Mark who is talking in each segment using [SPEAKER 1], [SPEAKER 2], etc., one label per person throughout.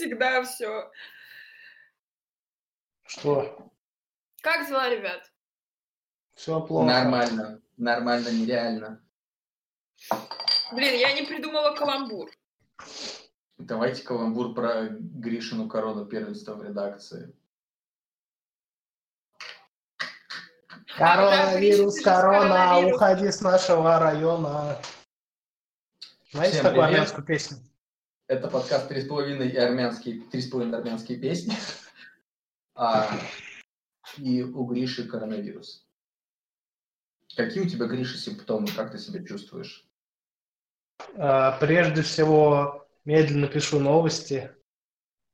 [SPEAKER 1] всегда все.
[SPEAKER 2] Что?
[SPEAKER 1] Как дела, ребят?
[SPEAKER 2] Все плохо.
[SPEAKER 3] Нормально. Нормально, нереально.
[SPEAKER 1] Блин, я не придумала каламбур.
[SPEAKER 3] Давайте каламбур про Гришину корону первенства в редакции.
[SPEAKER 2] Коронавирус, корона, уходи с нашего района. Знаете
[SPEAKER 3] Всем
[SPEAKER 2] такую
[SPEAKER 3] привет.
[SPEAKER 2] армянскую песню?
[SPEAKER 3] Это подкаст «Три с половиной» и армянские, «Три с половиной армянские песни». А, и у Гриши коронавирус. Какие у тебя, Гриша, симптомы? Как ты себя чувствуешь?
[SPEAKER 2] А, Прежде всего, медленно пишу новости.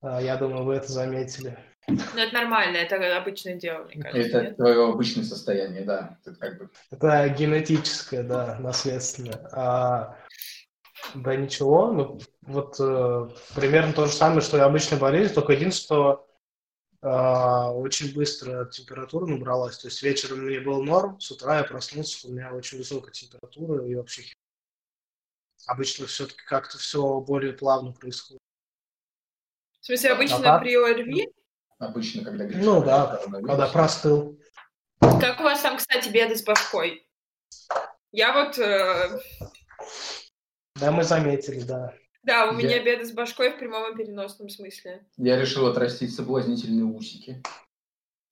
[SPEAKER 2] А, Я думаю, вы это заметили.
[SPEAKER 1] Ну, это нормально, это обычное дело, мне кажется.
[SPEAKER 3] Это твое обычное состояние, да. Ты как бы...
[SPEAKER 2] Это генетическое, да, наследственное. А, да ничего, ну вот э, примерно то же самое, что и обычная болезнь, только единственное, что а, очень быстро температура набралась. То есть вечером мне был норм, с утра я проснулся, у меня очень высокая температура и вообще обычно все-таки как-то все более плавно происходит.
[SPEAKER 1] В смысле, обычно
[SPEAKER 2] А так?
[SPEAKER 1] при ОРВИ?
[SPEAKER 3] Обычно, когда Гриша...
[SPEAKER 2] Ну да, когда простыл.
[SPEAKER 1] Как у вас там, кстати, беды с башкой? Я вот... э,
[SPEAKER 2] Да, мы заметили, да.
[SPEAKER 1] да, у
[SPEAKER 3] Я-
[SPEAKER 1] меня беды с башкой в прямом и переносном смысле.
[SPEAKER 3] Я решил отрастить соблазнительные усики.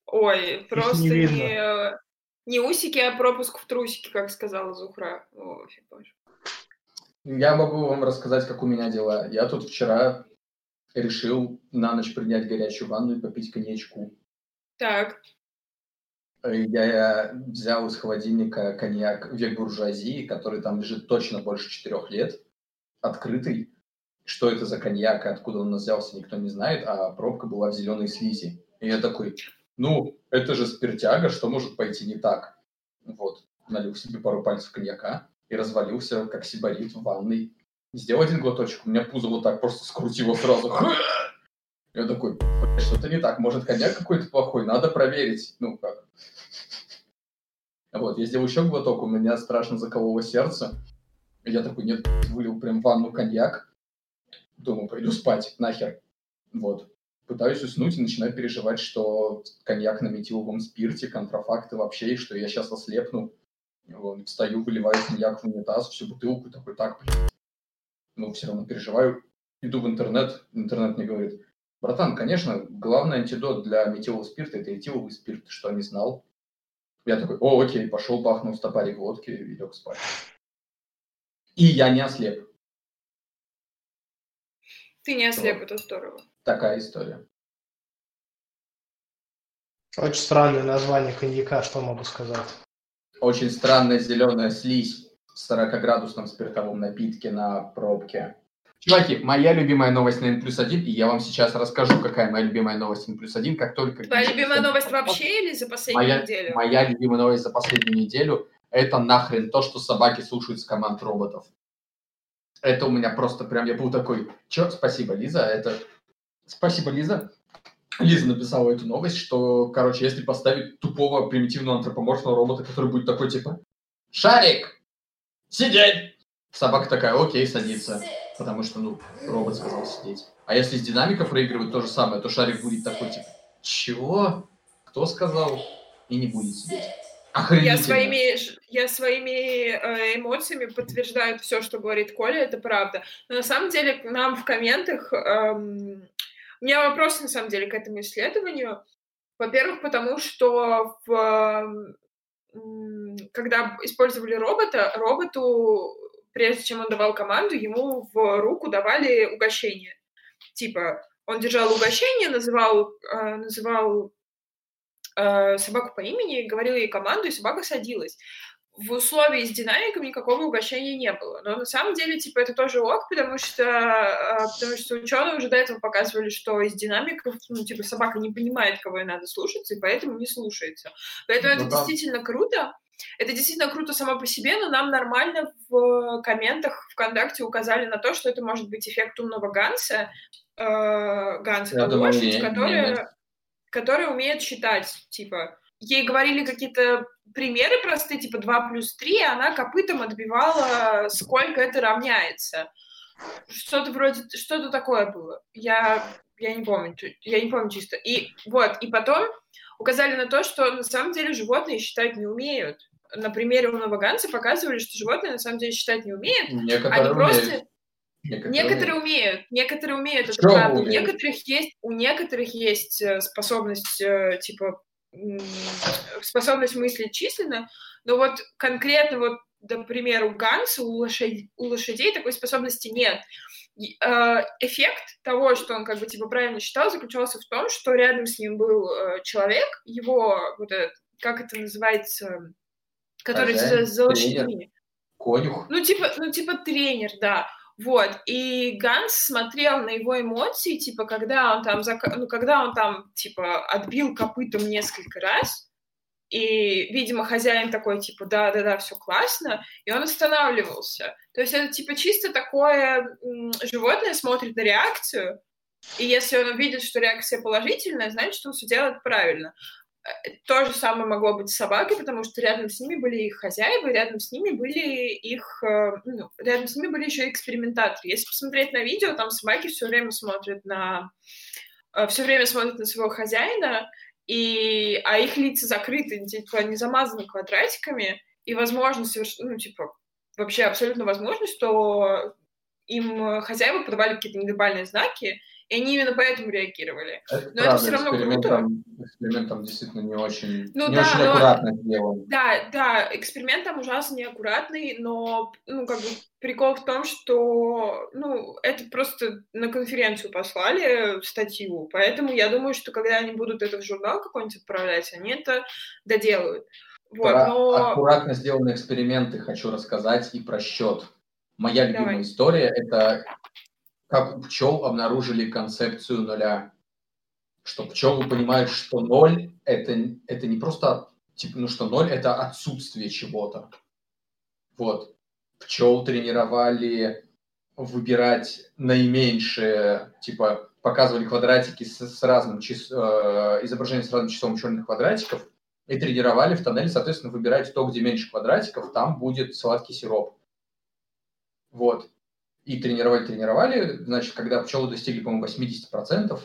[SPEAKER 1] Ой, просто
[SPEAKER 2] не
[SPEAKER 1] не,
[SPEAKER 2] видно.
[SPEAKER 1] не усики, а пропуск в трусики, как сказала Зухра. Ой, боже.
[SPEAKER 3] Я могу вам рассказать, как у меня дела. Я тут вчера решил на ночь принять горячую ванну и попить коньячку.
[SPEAKER 1] Так,
[SPEAKER 3] Я взял из холодильника коньяк век буржуазии, который там лежит точно больше четырех лет, открытый. Что это за коньяк и откуда он взялся, никто не знает, а пробка была в зеленой слизи. И я такой, ну, это же спиртяга, что может пойти не так? Вот, налил себе пару пальцев коньяка и развалился, как сибарит в ванной. Сделал один глоточек, у меня пузо вот так просто скрутило сразу. Я такой, «Блядь, что-то не так, может коньяк какой-то плохой, надо проверить. Ну, как. Вот, я сделал еще глоток, у меня страшно закололо сердце. Я такой, нет, вылил прям в ванну коньяк. Думаю, пойду спать, нахер. Вот. Пытаюсь уснуть и начинаю переживать, что коньяк на метиловом спирте, контрафакты вообще, и что я сейчас ослепну. Вот, встаю, выливаю коньяк в унитаз, всю бутылку, такой, так, блин. Ну, все равно переживаю. Иду в интернет, интернет мне говорит, братан, конечно, главный антидот для метилового спирта – это этиловый спирт, что, не знал? Я такой, о, окей, пошел, бахнул стопарик водки и лег спать. И я не ослеп.
[SPEAKER 1] ты не ослеп, это здорово.
[SPEAKER 3] Такая история.
[SPEAKER 2] Очень странное название коньяка, что могу сказать.
[SPEAKER 3] Очень странная зеленая слизь в 40-градусном спиртовом напитке на пробке. Чуваки, моя любимая новость на N плюс 1, и я вам сейчас расскажу, какая моя любимая новость N плюс 1, как только...
[SPEAKER 1] Твоя любимая новость вообще или за последнюю
[SPEAKER 3] Моя,
[SPEAKER 1] неделю?
[SPEAKER 3] моя любимая новость за последнюю неделю – это нахрен то, что собаки слушаются команд роботов. Это у меня просто прям, я был такой, чё, спасибо, Лиза, это... Спасибо, Лиза. Лиза написала эту новость, что, короче, если поставить тупого примитивного антропоморфного робота, который будет такой, типа, «Шарик! Сидеть!» Собака такая, окей, садится. Потому что, ну, робот сказал сидеть. А если с динамика проигрывать то же самое, то шарик будет такой, типа, «Чего? Кто сказал?» И не будет сидеть.
[SPEAKER 1] Я своими, я своими э, эмоциями подтверждаю все, что говорит Коля, это правда. Но на самом деле нам в комментах... эм, у меня вопрос, на самом деле, к этому исследованию. Во-первых, потому что в, м, когда использовали робота, роботу, прежде чем он давал команду, ему в руку давали угощение. Типа, он держал угощение, называл, э, называл э, собаку по имени, говорил ей команду, и собака садилась. В условии с динамиком никакого угощения не было. Но на самом деле, типа, это тоже ок, потому что, э, потому что ученые уже до этого показывали, что из динамиков, ну, типа, собака не понимает, кого ей надо слушаться, и поэтому не слушается. Поэтому
[SPEAKER 3] Ну
[SPEAKER 1] это
[SPEAKER 3] да.
[SPEAKER 1] действительно круто. Это действительно круто само по себе, но нам нормально в комментах ВКонтакте указали на то, что это может быть эффект умного Ганса. Э, Ганс —
[SPEAKER 3] Я думаю,
[SPEAKER 1] лошадь,
[SPEAKER 3] не- не
[SPEAKER 1] которая, которая умеет считать, типа. Ей говорили какие-то примеры простые, типа 2 плюс 3, и она копытом отбивала, сколько это равняется. Что-то вроде, что-то такое было. Я, я не помню, я не помню чисто. И вот, и потом указали на то, что на самом деле животные считать не умеют. На примере у новоганца показывали, что животные на самом деле считать не умеют.
[SPEAKER 3] Некоторые
[SPEAKER 1] Они просто...
[SPEAKER 3] умеют. Некоторые
[SPEAKER 1] Некоторые
[SPEAKER 3] умеют.
[SPEAKER 1] умеют, некоторые умеют, это
[SPEAKER 3] Что
[SPEAKER 1] правда. У
[SPEAKER 3] умеют?
[SPEAKER 1] некоторых есть, у некоторых есть э, способность, э, типа, способность мыслить численно, но вот конкретно вот, например, у Ганса, у лошадей, у лошадей такой способности нет. Э, Эффект того, что он как бы типа правильно считал, заключался в том, что рядом с ним был э, человек, его вот этот, как это называется, который
[SPEAKER 3] Хозяин,
[SPEAKER 1] за, за лошадьми.
[SPEAKER 3] Конюх.
[SPEAKER 1] Ну, типа, ну, типа тренер, да. Вот. И Ганс смотрел на его эмоции, типа, когда он там, зак- ну, когда он там, типа, отбил копытом несколько раз, и, видимо, хозяин такой, типа, да-да-да, все классно, и он останавливался. То есть это, типа, чисто такое животное смотрит на реакцию, и если он увидит, что реакция положительная, значит, он все делает правильно. Э, То же самое могло быть с собакой, потому что рядом с ними были их хозяева, рядом с ними были их, э, ну, рядом с ними были еще экспериментаторы. Если посмотреть на видео, там собаки все время смотрят на, все время смотрят на своего хозяина, и, а их лица закрыты, типа, не замазаны квадратиками, и возможно, соверш... ну, типа, вообще абсолютно возможно, что им хозяева подавали какие-то невербальные знаки, и они именно поэтому реагировали.
[SPEAKER 3] Это
[SPEAKER 1] Но это
[SPEAKER 3] правда,
[SPEAKER 1] всё равно
[SPEAKER 3] эксперимент
[SPEAKER 1] круто.
[SPEAKER 3] эксперимент там действительно не очень,
[SPEAKER 1] Ну
[SPEAKER 3] не
[SPEAKER 1] да,
[SPEAKER 3] очень
[SPEAKER 1] но-
[SPEAKER 3] аккуратно сделан.
[SPEAKER 1] Да, да, эксперимент там ужасно неаккуратный, но, ну, как бы прикол в том, что, ну, это просто на конференцию послали статью, поэтому я думаю, что когда они будут это в журнал какой-нибудь отправлять, они это доделают. Вот,
[SPEAKER 3] Про
[SPEAKER 1] но...
[SPEAKER 3] аккуратно сделанные эксперименты хочу рассказать и про счет. Моя любимая
[SPEAKER 1] Давай.
[SPEAKER 3] история – это как у пчел обнаружили концепцию нуля. Что пчелы понимают, что ноль – это, это не просто, типа, ну что ноль – это отсутствие чего-то. Вот. Пчел тренировали выбирать наименьшее, типа, показывали квадратики с, с разным чис, э, изображением с разным числом черных квадратиков, и тренировали в тоннеле, соответственно, выбирать то, где меньше квадратиков, там будет сладкий сироп. Вот. И тренировали, тренировали. Значит, когда пчелы достигли, по-моему, 80%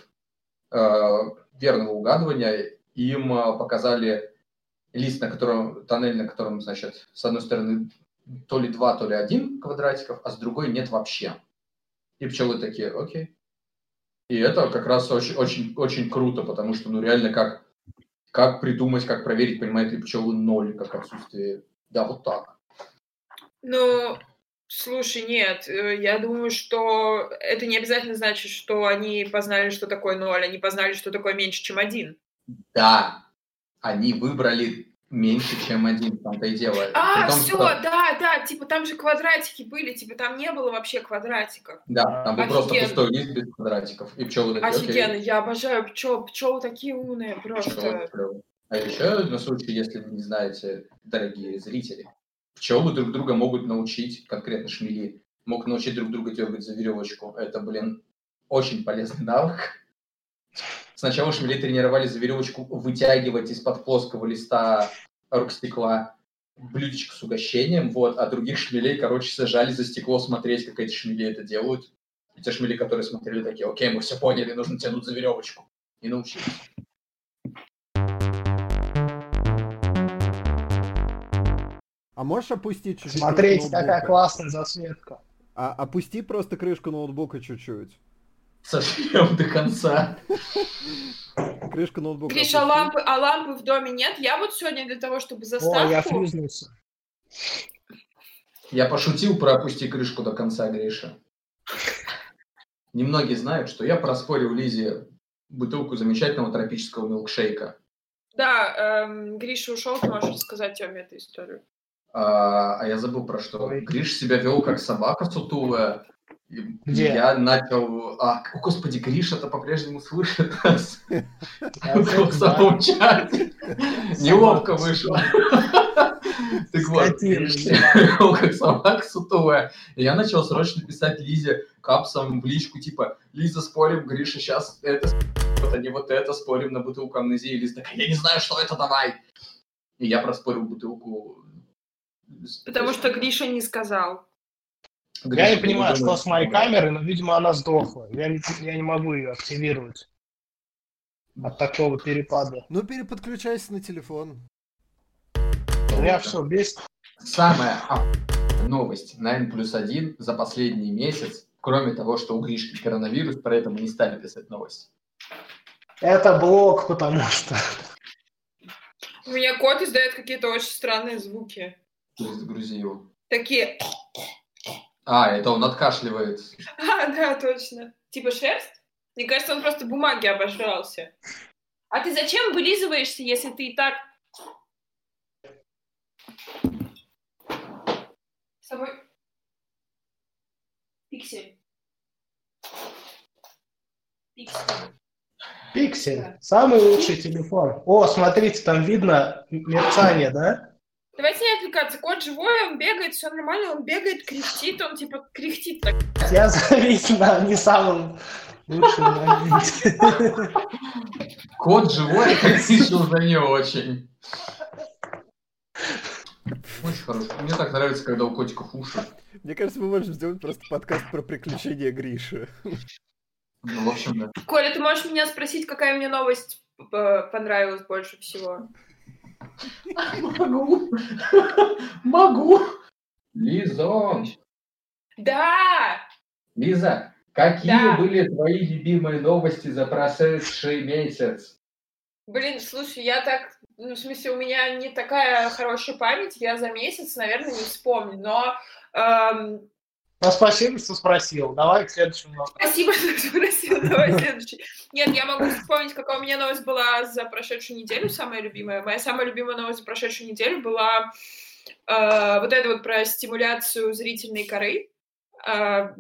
[SPEAKER 3] э, верного угадывания, им э, показали лист, на котором, тоннель, на котором, значит, с одной стороны то ли два, то ли один квадратиков, а с другой нет вообще. И пчелы такие, окей. И это как раз очень, очень, очень круто, потому что, ну, реально, как, как придумать, как проверить, понимает ли пчелы ноль, как отсутствие. Да, вот так.
[SPEAKER 1] Ну, слушай, нет, э, я думаю, что это не обязательно значит, что они познали, что такое ноль, они познали, что такое меньше, чем один.
[SPEAKER 3] Да, они выбрали меньше, чем один, в том-то и дело.
[SPEAKER 1] А,
[SPEAKER 3] том,
[SPEAKER 1] все,
[SPEAKER 3] что-
[SPEAKER 1] да, да, типа там же квадратики были, типа там не было вообще квадратиков.
[SPEAKER 3] Да, там был просто пустой лист без квадратиков. И пчелы такие, окей.
[SPEAKER 1] Офигенно, я обожаю пчел, пчелы такие умные, просто.
[SPEAKER 3] Пчелы клёвые. А еще, на случай, если вы не знаете, дорогие зрители, пчелы друг друга могут научить, конкретно шмели, могут научить друг друга дергать за веревочку. Это, блин, очень полезный навык. Сначала шмели тренировали за веревочку вытягивать из-под плоского листа стекла блюдечко с угощением, вот, а других шмелей, короче, сажали за стекло смотреть, как эти шмели это делают. И те шмели, которые смотрели, такие, окей, мы все поняли, нужно тянуть за веревочку. И научились.
[SPEAKER 4] А можешь опустить чуть-чуть
[SPEAKER 2] Смотрите,
[SPEAKER 4] ноутбука?
[SPEAKER 2] какая классная засветка.
[SPEAKER 4] А, опусти просто крышку ноутбука чуть-чуть.
[SPEAKER 3] Совсем до конца.
[SPEAKER 4] Крышку ноутбука
[SPEAKER 1] Гриша, а лампы, а лампы в доме нет? Я вот сегодня для того, чтобы
[SPEAKER 2] О,
[SPEAKER 1] заставку...
[SPEAKER 2] я фризнулся.
[SPEAKER 3] Я пошутил про опусти крышку до конца, Гриша. Немногие знают, что я проспорил Лизе бутылку замечательного тропического милкшейка.
[SPEAKER 1] Да, эм, Гриша ушел, ты можешь рассказать Теме эту историю.
[SPEAKER 3] А, а я забыл про что.
[SPEAKER 2] Ой.
[SPEAKER 3] Гриш себя вел как собака сутулая. И
[SPEAKER 2] Где?
[SPEAKER 3] Я начал... А, о, господи, Гриша-то по-прежнему слышит нас. В
[SPEAKER 2] знаю.
[SPEAKER 3] чате. Неловко вышло. Так вот, как собака сутулая. И я начал срочно писать Лизе капсом в личку, типа, Лиза, спорим, Гриша сейчас это вот, не вот это, спорим на бутылку амнезии. Лиза такая, я не знаю, что это, давай. И я проспорил бутылку.
[SPEAKER 1] Потому что Гриша не сказал.
[SPEAKER 2] Я не
[SPEAKER 3] Гриша,
[SPEAKER 2] понимаю, что с моей камерой, но, видимо, она сдохла. Я не, я не могу ее активировать от такого перепада.
[SPEAKER 4] Ну, переподключайся на телефон.
[SPEAKER 2] У меня все бесит.
[SPEAKER 3] Самая а, новость на N плюс 1 за последний месяц, кроме того, что у Гришки коронавирус, про это мы не стали писать новость.
[SPEAKER 2] Это блок, потому что...
[SPEAKER 1] У меня кот издает какие-то очень странные звуки.
[SPEAKER 3] То есть загрузи его.
[SPEAKER 1] Такие,
[SPEAKER 3] А, это он откашливает.
[SPEAKER 1] а, да, точно. Типа шерсть? Мне кажется, он просто бумаги обожрался. А ты зачем вылизываешься, если ты и так... С собой... Пиксель. Пиксель.
[SPEAKER 2] Пиксель. Самый лучший телефон. О, смотрите, там видно мерцание, да?
[SPEAKER 1] Давайте не отвлекаться. Кот живой, он бегает, все нормально, он бегает, кряхтит, он типа кряхтит так.
[SPEAKER 2] Я завис на не самом лучшем моменте.
[SPEAKER 3] Кот живой, еще уже не очень. Очень хорошо. Мне так нравится, когда у котиков уши.
[SPEAKER 4] Мне кажется, мы можем сделать просто подкаст про приключения Гриши.
[SPEAKER 3] Ну, в общем, да.
[SPEAKER 1] Коля, ты можешь меня спросить, какая мне новость э, понравилась больше всего?
[SPEAKER 3] Могу. Могу. Лизон.
[SPEAKER 1] Да!
[SPEAKER 3] Лиза, какие
[SPEAKER 1] Да.
[SPEAKER 3] были твои любимые новости за прошедший месяц?
[SPEAKER 1] Блин, слушай, я так... Ну, в смысле, у меня не такая хорошая память, я за месяц, наверное, не вспомню, но... эм,
[SPEAKER 2] Ну, спасибо, что спросил. Давай к следующему.
[SPEAKER 1] спасибо, что спросил, давай следующий. Нет, я могу вспомнить, какая у меня новость была за прошедшую неделю, самая любимая. Моя самая любимая новость за прошедшую неделю была э, вот это вот про стимуляцию зрительной коры э,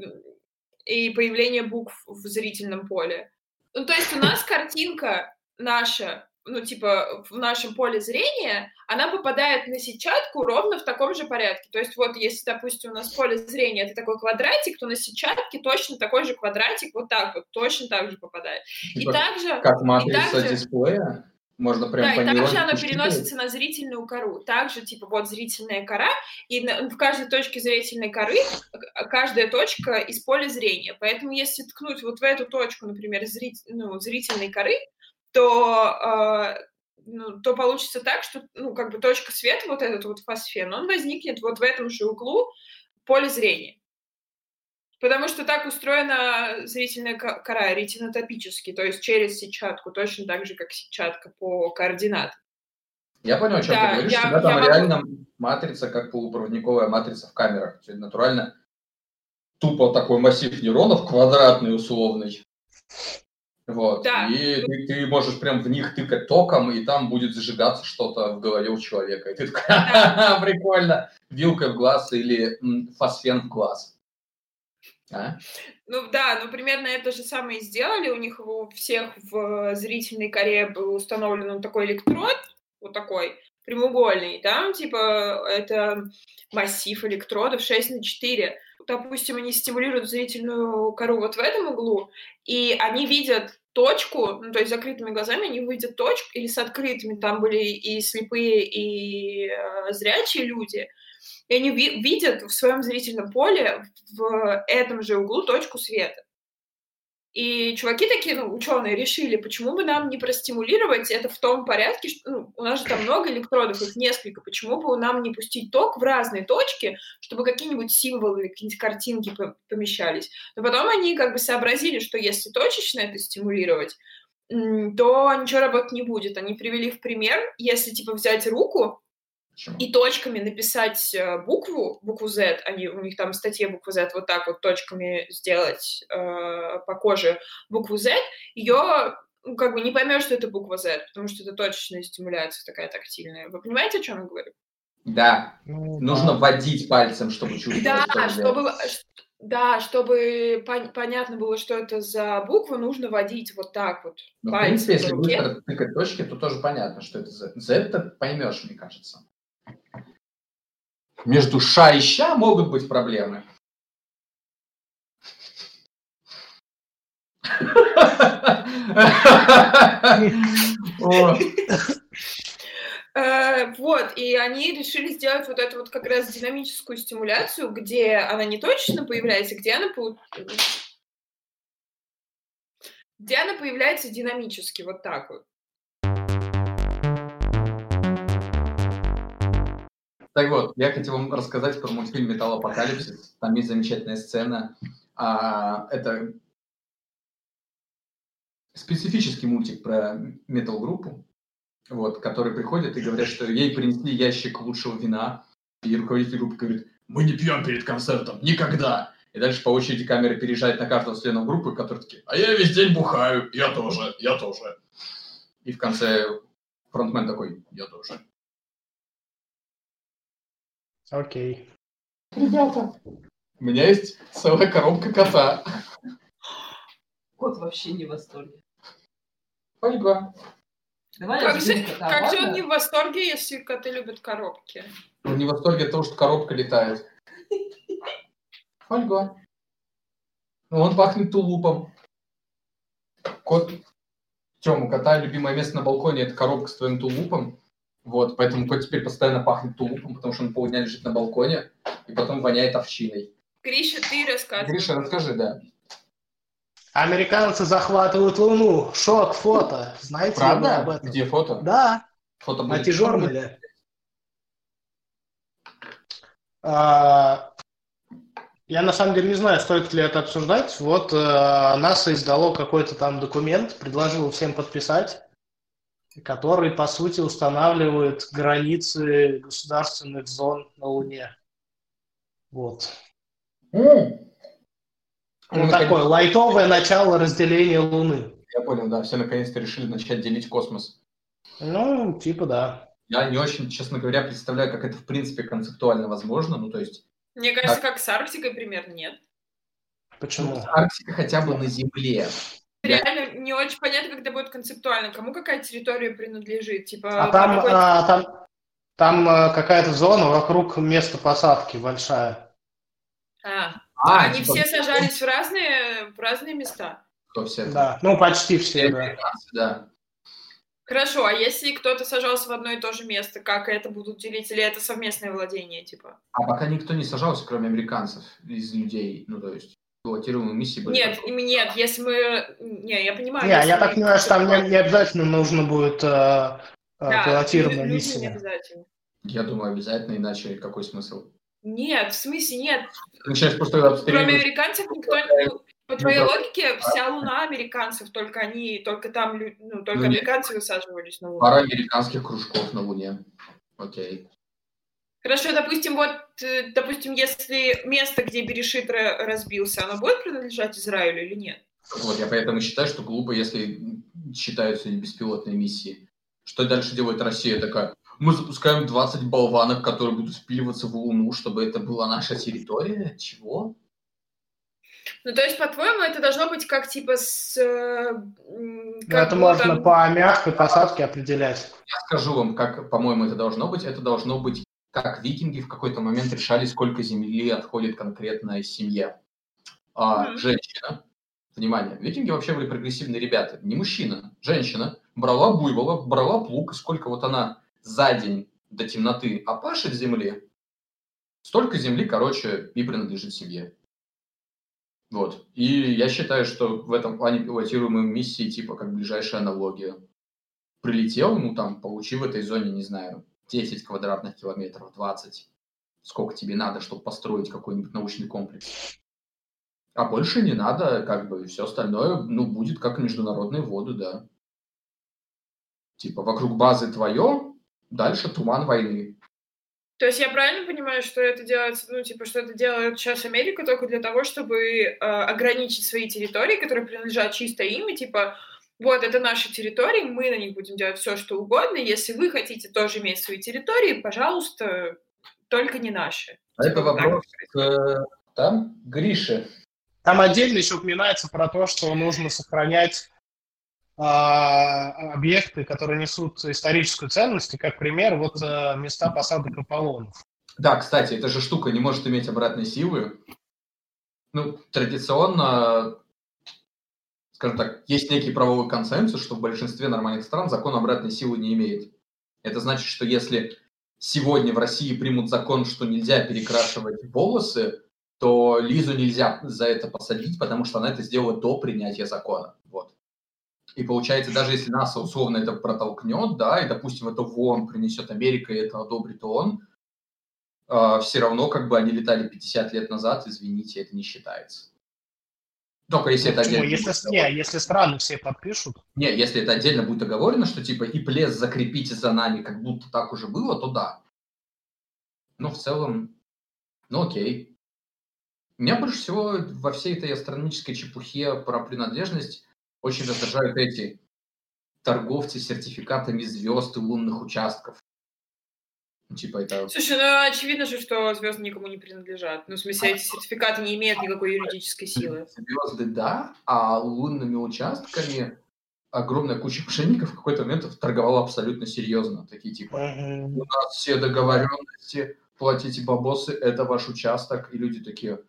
[SPEAKER 1] и появление букв в зрительном поле. Ну, то есть у нас картинка наша, ну, типа, в нашем поле зрения, она попадает на сетчатку ровно в таком же порядке. То есть вот если, допустим, у нас поле зрения это такой квадратик, то на сетчатке точно такой же квадратик вот так вот, точно так же попадает. И
[SPEAKER 3] Типа,
[SPEAKER 1] также...
[SPEAKER 3] Как матрица
[SPEAKER 1] также-
[SPEAKER 3] дисплея? Можно прям
[SPEAKER 1] Да, и также оно переносится на зрительную кору. Также, типа, вот зрительная кора, и на- в каждой точке зрительной коры к- каждая точка из поля зрения. Поэтому, если ткнуть вот в эту точку, например, зрит- ну, зрительной коры, то, э, ну, то получится так, что, ну, как бы точка света, вот этот вот фосфен, он возникнет вот в этом же углу поля зрения. Потому что так устроена зрительная ко- кора, ретинотопически, то есть через сетчатку, точно так же, как сетчатка по координатам.
[SPEAKER 3] Я понял, о чем
[SPEAKER 1] Да,
[SPEAKER 3] ты говоришь.
[SPEAKER 1] я-
[SPEAKER 3] тебя там
[SPEAKER 1] я могу-
[SPEAKER 3] реально матрица, как полупроводниковая матрица в камерах. То есть натурально тупо такой массив нейронов, квадратный условный. Вот.
[SPEAKER 1] Да.
[SPEAKER 3] И ты, ты можешь прям в них тыкать током, и там будет зажигаться что-то в голове у человека. И ты такой, «Ха-ха, прикольно, вилкой в глаз или фосфен в глаз. А?
[SPEAKER 1] Ну да, ну примерно это же самое и сделали. У них у всех в зрительной коре был установлен такой электрод, вот такой прямоугольный. Там типа это массив электродов 6 на 4. Допустим, они стимулируют зрительную кору вот в этом углу, и они видят точку, ну, то есть закрытыми глазами они видят точку, или с открытыми, там были и слепые, и э, зрячие люди, и они ви- видят в своем зрительном поле в этом же углу точку света. И чуваки такие, ну, ученые, решили, почему бы нам не простимулировать это в том порядке, что ну, у нас же там много электродов, их несколько, почему бы нам не пустить ток в разные точки, чтобы какие-нибудь символы какие-нибудь картинки по- помещались. Но потом они как бы сообразили, что если точечно это стимулировать, то ничего работать не будет. Они привели в пример, если типа взять руку
[SPEAKER 3] Почему?
[SPEAKER 1] и точками написать э, букву, букву Z, они, у них там в статье букву Z вот так вот точками сделать э, по коже букву Z, ее ну, как бы не поймешь, что это буква Z, потому что это точечная стимуляция такая тактильная. Вы понимаете, о чем я говорю?
[SPEAKER 3] Да,
[SPEAKER 2] Ну,
[SPEAKER 3] нужно
[SPEAKER 2] да.
[SPEAKER 3] водить пальцем, чтобы чувствовать,
[SPEAKER 1] Да,
[SPEAKER 3] что
[SPEAKER 1] чтобы, да, чтобы пон- понятно было, что это за буква, нужно водить вот так вот
[SPEAKER 3] Ну, в принципе, если быстро тыкать точки, то тоже понятно, что это Z. Z ты поймешь, мне кажется. Между ша и ща могут быть проблемы.
[SPEAKER 1] Э, вот, и они решили сделать вот эту вот как раз динамическую стимуляцию, где она не точно появляется, где она по- где она появляется динамически, вот так вот.
[SPEAKER 3] Так вот, я хотел вам рассказать про мультфильм «Металл Апокалипсис». Там есть замечательная сцена. А, это специфический мультик про метал-группу, вот, которые приходят и говорят, что ей принесли ящик лучшего вина, и руководитель группы говорит, мы не пьем перед концертом, никогда. И дальше по очереди камера переезжает на каждого члена группы, которые такие, а я весь день бухаю, я тоже, я тоже. И в конце фронтмен такой, я тоже.
[SPEAKER 2] Окей.
[SPEAKER 3] Ребята, у меня есть целая коробка кота.
[SPEAKER 5] Кот вообще не в восторге.
[SPEAKER 3] Фольга.
[SPEAKER 5] Давай
[SPEAKER 1] Как же,
[SPEAKER 5] кота,
[SPEAKER 1] как же он не в восторге, если коты любят коробки?
[SPEAKER 3] Он не в восторге от того, что коробка летает. Фольга. Ну, он пахнет тулупом. Кот... Тём, у кота любимое место на балконе – это коробка с твоим тулупом. Вот, поэтому кот теперь постоянно пахнет тулупом, потому что он полдня лежит на балконе, и потом воняет овчиной.
[SPEAKER 1] Гриша, ты рассказывай.
[SPEAKER 3] Гриша, расскажи, да.
[SPEAKER 2] Американцы захватывают Луну. Шок, фото. Знаете ли вы об
[SPEAKER 3] Правда?
[SPEAKER 2] этом?
[SPEAKER 3] Где фото?
[SPEAKER 2] Да,
[SPEAKER 3] Фото
[SPEAKER 2] на? Тижормеле. А, Я на самом деле не знаю, стоит ли это обсуждать. Вот э, НАСА издало какой-то там документ, предложил всем подписать, который, по сути, устанавливает границы государственных зон на Луне. Вот. Ну,
[SPEAKER 3] Ну,
[SPEAKER 2] такое лайтовое начало разделения Луны.
[SPEAKER 3] Я понял, да, все наконец-то решили начать делить космос.
[SPEAKER 2] Ну, типа да.
[SPEAKER 3] Я не очень, честно говоря, представляю, как это в принципе концептуально возможно. Ну, то есть
[SPEAKER 1] Мне кажется, как с Арктикой примерно нет.
[SPEAKER 2] Почему?
[SPEAKER 3] Арктика хотя бы на Земле.
[SPEAKER 1] Реально не очень понятно, как это будет концептуально. Кому какая территория принадлежит? Типа,
[SPEAKER 2] А там,
[SPEAKER 1] какой-
[SPEAKER 2] а, там, там а, какая-то зона вокруг места посадки большая.
[SPEAKER 1] А,
[SPEAKER 3] А,
[SPEAKER 1] они
[SPEAKER 3] типа,
[SPEAKER 1] все сажались в разные, в разные места.
[SPEAKER 3] Кто все?
[SPEAKER 2] Да, ну почти все,
[SPEAKER 3] Все
[SPEAKER 2] да.
[SPEAKER 3] американцы, да.
[SPEAKER 1] Хорошо, а если кто-то сажался в одно и то же место, как это будут делить? Или это совместное владение, типа?
[SPEAKER 3] А пока никто не сажался, кроме американцев, из людей. Ну, то есть, пилотируемые миссии были.
[SPEAKER 1] Нет, нет, если мы... Не, я понимаю.
[SPEAKER 2] Не, я так понимаю, что там не, не обязательно нужно будет э, э,
[SPEAKER 1] Да,
[SPEAKER 2] пилотируемая
[SPEAKER 1] не
[SPEAKER 2] миссия.
[SPEAKER 1] обязательно.
[SPEAKER 3] Я думаю, обязательно, иначе какой смысл?
[SPEAKER 1] Нет, в смысле нет.
[SPEAKER 3] Начинаешь просто
[SPEAKER 1] Кроме
[SPEAKER 3] обстреливать.
[SPEAKER 1] американцев никто... ну, по твоей
[SPEAKER 3] да.
[SPEAKER 1] логике, вся луна американцев, только они, только там, ну, только
[SPEAKER 3] Ну,
[SPEAKER 1] американцы высаживались на луну.
[SPEAKER 3] Пара американских кружков на Луне. Окей.
[SPEAKER 1] Хорошо, допустим, вот, э, допустим, если место, где Берешит ра- разбился, оно будет принадлежать Израилю или нет?
[SPEAKER 3] Вот, я поэтому считаю, что глупо, если считаются беспилотные миссии. Что дальше делает Россия такая? Мы запускаем 20 болванок, которые будут впиливаться в Луну, чтобы это была наша территория? Чего?
[SPEAKER 1] Ну, то есть, по-твоему, это должно быть как, типа, с... э,
[SPEAKER 2] Ну,
[SPEAKER 1] как
[SPEAKER 2] это можно
[SPEAKER 1] там-
[SPEAKER 2] по мягкой посадке определять.
[SPEAKER 3] Я скажу вам, как, по-моему, это должно быть. Это должно быть, как викинги в какой-то момент решали, сколько земли отходит конкретной семье. А. Женщина, внимание, викинги вообще были прогрессивные ребята. Не мужчина, женщина брала буйвола, брала плуг, и сколько вот она за день до темноты опашет земли, столько земли, короче, и принадлежит семье. Вот. И я считаю, что в этом плане пилотируемые миссии, типа, как ближайшая аналогия. Прилетел, ну, там, получи в этой зоне, не знаю, 10 квадратных километров, 20. Сколько тебе надо, чтобы построить какой-нибудь научный комплекс. А больше не надо, как бы, все остальное, ну, будет как международные воды, да. Типа, вокруг базы твое, дальше туман войны.
[SPEAKER 1] То есть я правильно понимаю, что это делается, ну, типа, что это делает сейчас Америка только для того, чтобы э, ограничить свои территории, которые принадлежат чисто им, и типа, вот, это наши территории, мы на них будем делать все, что угодно, если вы хотите тоже иметь свои территории, пожалуйста, только не наши.
[SPEAKER 3] А это
[SPEAKER 1] Типа,
[SPEAKER 3] вопрос к, там, Грише.
[SPEAKER 2] Там отдельно еще упоминается про то, что нужно сохранять а, объекты, которые несут историческую ценность, и как пример вот а, места посадок Аполлонов.
[SPEAKER 3] Да, кстати, эта же штука не может иметь обратной силы. Ну, традиционно, скажем так, есть некий правовой консенсус, что в большинстве нормальных стран закон обратной силы не имеет. Это значит, что если сегодня в России примут закон, что нельзя перекрашивать волосы, то Лизу нельзя за это посадить, потому что она это сделала до принятия закона. Вот. И получается, даже если НАСА условно это протолкнет, да, и, допустим, это в ООН принесет Америка, и это одобрит ООН, э, все равно как бы они летали 50 лет назад, извините, это не считается. Только если это
[SPEAKER 2] Почему?
[SPEAKER 3] отдельно
[SPEAKER 2] Если, не, если страны все подпишут,
[SPEAKER 3] Не, если это отдельно будет оговорено, что типа и плес закрепите за нами, как будто так уже было, то да. Но в целом, ну окей. Меня больше всего во всей этой астрономической чепухе про принадлежность очень раздражают эти торговцы сертификатами звезд и лунных участков. Ну, типа это...
[SPEAKER 1] Слушай, ну очевидно же, что звезды никому не принадлежат. Ну, в смысле, эти сертификаты не имеют никакой юридической силы.
[SPEAKER 3] Звезды, да, а лунными участками огромная куча мошенников в какой-то момент торговала абсолютно серьезно. Такие типа, у нас все договоренности, платите бабосы, это ваш участок. И люди такие,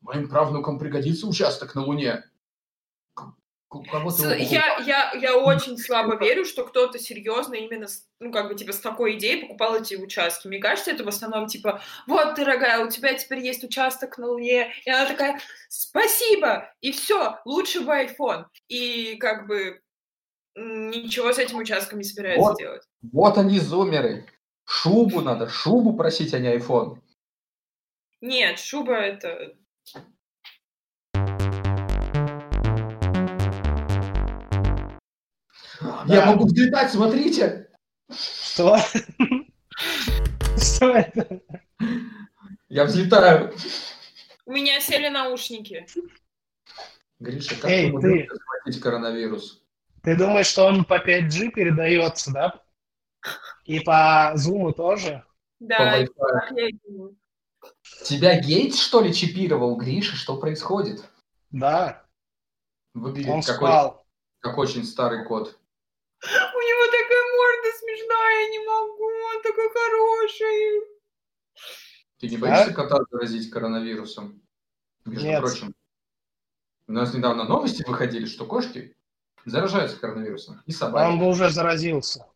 [SPEAKER 3] моим правнукам пригодится участок на Луне. Кого-то
[SPEAKER 1] Я, я, я очень слабо верю, что кто-то серьезно именно, ну, как бы, типа, с такой идеей покупал эти участки. Мне кажется, это в основном, типа, вот, дорогая, у тебя теперь есть участок на Луне. И она такая, спасибо! И все, лучше бы iPhone. И, как бы, ничего с этим участком не собирается
[SPEAKER 3] Вот.
[SPEAKER 1] делать.
[SPEAKER 3] Вот они, зумеры. Шубу надо, шубу просить, а не iPhone.
[SPEAKER 1] Нет, шуба это...
[SPEAKER 3] Я
[SPEAKER 2] Да.
[SPEAKER 3] могу взлетать, смотрите!
[SPEAKER 2] Что? Что это?
[SPEAKER 3] Я взлетаю.
[SPEAKER 1] У меня сели наушники.
[SPEAKER 3] Гриша, как
[SPEAKER 2] Эй,
[SPEAKER 3] ты можешь захватить коронавирус?
[SPEAKER 2] Ты думаешь, что он по 5G передается, да? И по Zoom тоже?
[SPEAKER 3] По
[SPEAKER 1] Да, я думаю.
[SPEAKER 3] Тебя Гейтс, что ли, чипировал, Гриша? Что происходит?
[SPEAKER 2] Да,
[SPEAKER 3] Выглядит
[SPEAKER 2] он
[SPEAKER 3] как,
[SPEAKER 2] спал.
[SPEAKER 3] как очень старый кот.
[SPEAKER 1] У него такая морда смешная, я не могу, он такой хороший.
[SPEAKER 3] Ты не
[SPEAKER 2] А?
[SPEAKER 3] боишься кота заразить коронавирусом? Между
[SPEAKER 2] Нет.
[SPEAKER 3] прочим. У нас недавно новости выходили, что кошки заражаются коронавирусом. И собаки.
[SPEAKER 2] Он бы уже заразился.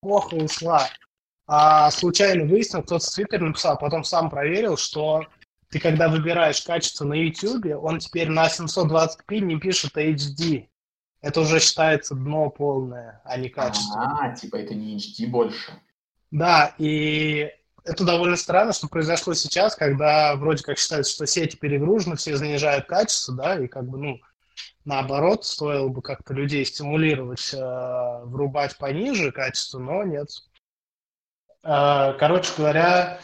[SPEAKER 2] Плохо ушла. А случайно выяснил, кто-то в Твиттере написал, потом сам проверил, что ты когда выбираешь качество на YouTube, он теперь на 720p не пишет HD. Это уже считается дно полное, а не качество.
[SPEAKER 3] А, типа это не HD больше.
[SPEAKER 2] Да, и это довольно странно, что произошло сейчас, когда вроде как считается, что сети перегружены, все занижают качество, да, и как бы, ну, наоборот, стоило бы как-то людей стимулировать, э, врубать пониже качество, но нет. Э, короче говоря,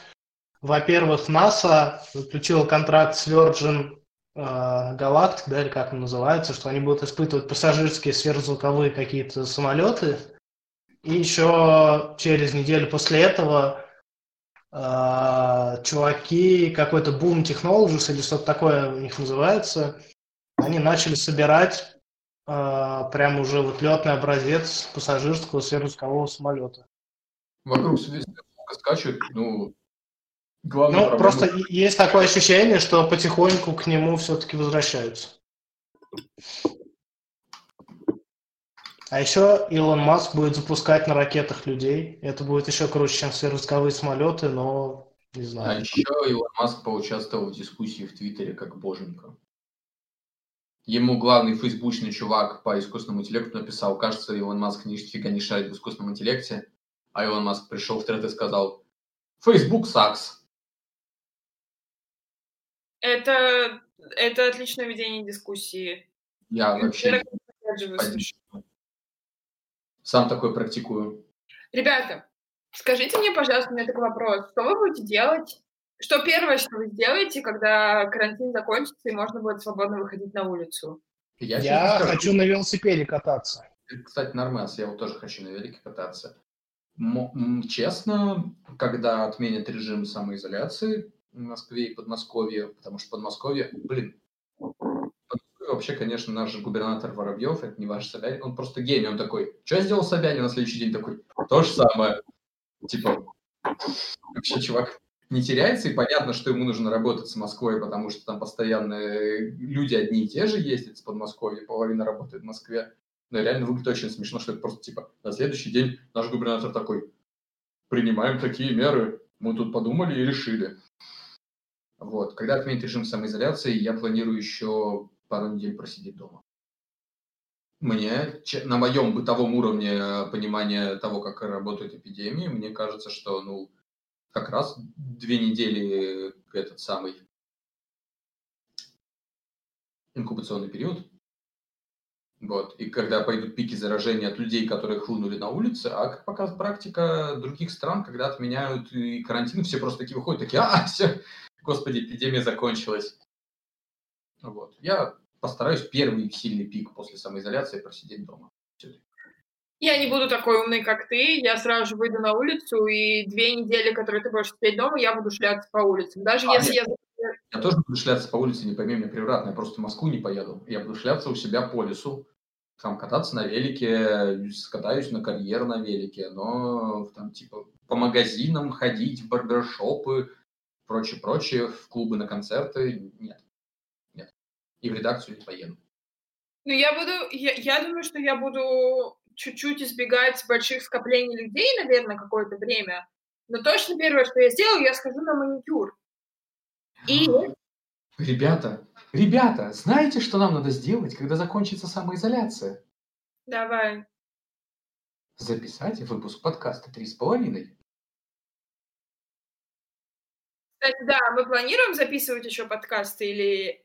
[SPEAKER 2] во-первых, НАСА заключила контракт с Virgin э, Galactic, да, или как он называется, что они будут испытывать пассажирские сверхзвуковые какие-то самолеты, и еще через неделю после этого э, чуваки, какой-то Boom Technologies или что-то такое у них называется, они начали собирать э, прям уже вот летный образец пассажирского сверхзвукового самолета.
[SPEAKER 3] Вокруг скачут, ну, главная
[SPEAKER 2] Ну,
[SPEAKER 3] проблема-
[SPEAKER 2] просто есть такое ощущение, что потихоньку к нему все-таки возвращаются. А еще Илон Маск будет запускать на ракетах людей. Это будет еще круче, чем сверхзвуковые самолеты, но не
[SPEAKER 3] А
[SPEAKER 2] знаю.
[SPEAKER 3] еще Илон Маск поучаствовал в дискуссии в Твиттере как боженька. Ему главный фейсбучный чувак по искусственному интеллекту написал, кажется, Илон Маск нифига не шарит в искусственном интеллекте, а Илон Маск пришел в тред и сказал, Facebook сакс.
[SPEAKER 1] Это, это отличное ведение дискуссии.
[SPEAKER 3] Я вообще сам такой практикую.
[SPEAKER 1] Ребята, скажите мне, пожалуйста, у меня такой вопрос. Что вы будете делать? Что первое, что вы сделаете, когда карантин закончится и можно будет свободно выходить на улицу?
[SPEAKER 3] Я,
[SPEAKER 2] Я хочу на велосипеде кататься.
[SPEAKER 3] Кстати, нормас, я вот тоже хочу на велике кататься. М- м, честно, когда отменят режим самоизоляции Москве и Подмосковье, потому что Подмосковье, блин, Подмосковье вообще, конечно, наш губернатор Воробьев, это не ваш Собянин, он просто гений, он такой, что сделал Собянин на следующий день? Такой, то же самое. Типа, вообще, чувак не теряется, и понятно, что ему нужно работать с Москвой, потому что там постоянно э, люди одни и те же ездят с Подмосковья, половина работает в Москве. Но реально выглядит очень смешно, что это просто типа на следующий день наш губернатор такой, принимаем такие меры, мы тут подумали и решили. Вот. Когда отменит режим самоизоляции, я планирую еще пару недель просидеть дома. Мне, на моем бытовом уровне э, понимания того, как работает эпидемия, мне кажется, что, ну, как раз две недели этот самый инкубационный период. Вот. И когда пойдут пики заражения от людей, которые хлынули на улице, а как показывает практика других стран, когда отменяют и карантин, все просто такие выходят, такие, а, все, господи, эпидемия закончилась. Вот. Я постараюсь первый сильный пик после самоизоляции просидеть дома.
[SPEAKER 1] Я не буду такой умный, как ты. Я сразу же выйду на улицу, и две недели, которые ты будешь сидеть дома, я буду шляться по улицам. Даже
[SPEAKER 3] А,
[SPEAKER 1] если я...
[SPEAKER 3] Я тоже буду шляться по улице, не пойми меня превратно, я просто в Москву не поеду. Я буду шляться у себя по лесу, там кататься на велике, катаюсь на карьер на велике, но там типа по магазинам ходить, в барбершопы, прочее-прочее, в клубы на концерты, нет. Нет. И в редакцию не поеду.
[SPEAKER 1] Ну, я буду... Я, я думаю, что я буду чуть-чуть избегать больших скоплений людей, наверное, какое-то время. Но точно первое, что я сделаю, я схожу на маникюр. И
[SPEAKER 3] Ребята, ребята, знаете, что нам надо сделать, когда закончится самоизоляция?
[SPEAKER 1] давай.
[SPEAKER 3] Записать выпуск подкаста «Три с половиной».
[SPEAKER 1] Кстати, да, мы планируем записывать еще подкасты или...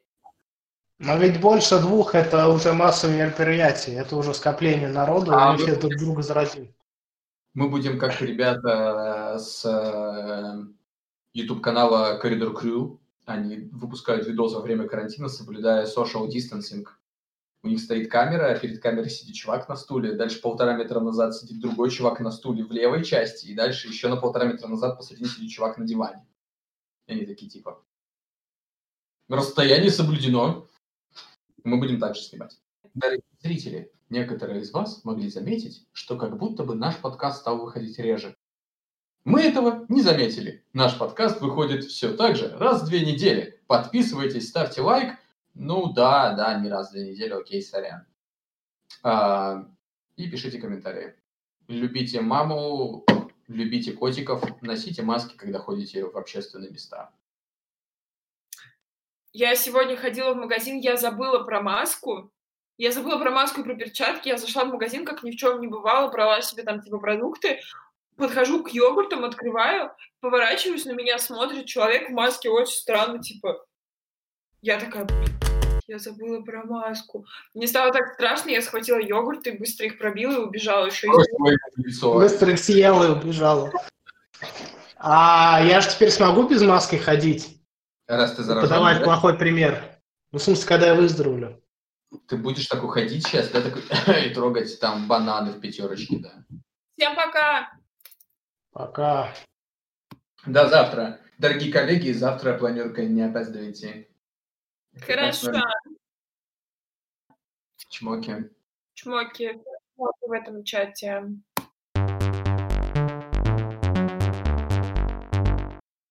[SPEAKER 2] Но ведь больше двух это уже массовые мероприятия, это уже скопление народу,
[SPEAKER 3] А,
[SPEAKER 2] и мы все друг друга заразим.
[SPEAKER 3] Мы будем как ребята с YouTube канала Corridor Crew. Они выпускают видос во время карантина, соблюдая social distancing. У них стоит камера, а перед камерой сидит чувак на стуле, дальше полтора метра назад сидит другой чувак на стуле в левой части, и дальше еще на полтора метра назад посередине сидит чувак на диване. И они такие типа, расстояние соблюдено, мы будем также снимать. Дорогие зрители, некоторые из вас могли заметить, что как будто бы наш подкаст стал выходить реже. Мы этого не заметили. Наш подкаст выходит все так же, раз в две недели. Подписывайтесь, ставьте лайк. Ну да, да, не раз в две недели, окей, сорян. А, и пишите комментарии. Любите маму, любите котиков, носите маски, когда ходите в общественные места.
[SPEAKER 1] Я сегодня ходила в магазин, я забыла про маску. Я забыла про маску и про перчатки. Я зашла в магазин, как ни в чем не бывало, брала себе там типа продукты. Подхожу к йогуртам, открываю, поворачиваюсь, на меня смотрит человек в маске очень странно, типа... Я такая, «Блин, я забыла про маску. Мне стало так страшно, я схватила йогурты, быстро их пробила и убежала еще.
[SPEAKER 2] Быстро их съела и убежала. А я же теперь смогу без маски ходить?
[SPEAKER 3] Раз ты заражен,
[SPEAKER 2] Подавать
[SPEAKER 3] да?
[SPEAKER 2] плохой пример. Ну, в смысле, когда я выздоровлю.
[SPEAKER 3] ты будешь так уходить сейчас, да, такой, и трогать там бананы в пятерочке, да.
[SPEAKER 1] Всем пока!
[SPEAKER 2] Пока.
[SPEAKER 3] До завтра. Дорогие коллеги, завтра планерка не опаздывайте.
[SPEAKER 1] Хорошо.
[SPEAKER 3] Чмоки.
[SPEAKER 1] Чмоки в этом чате.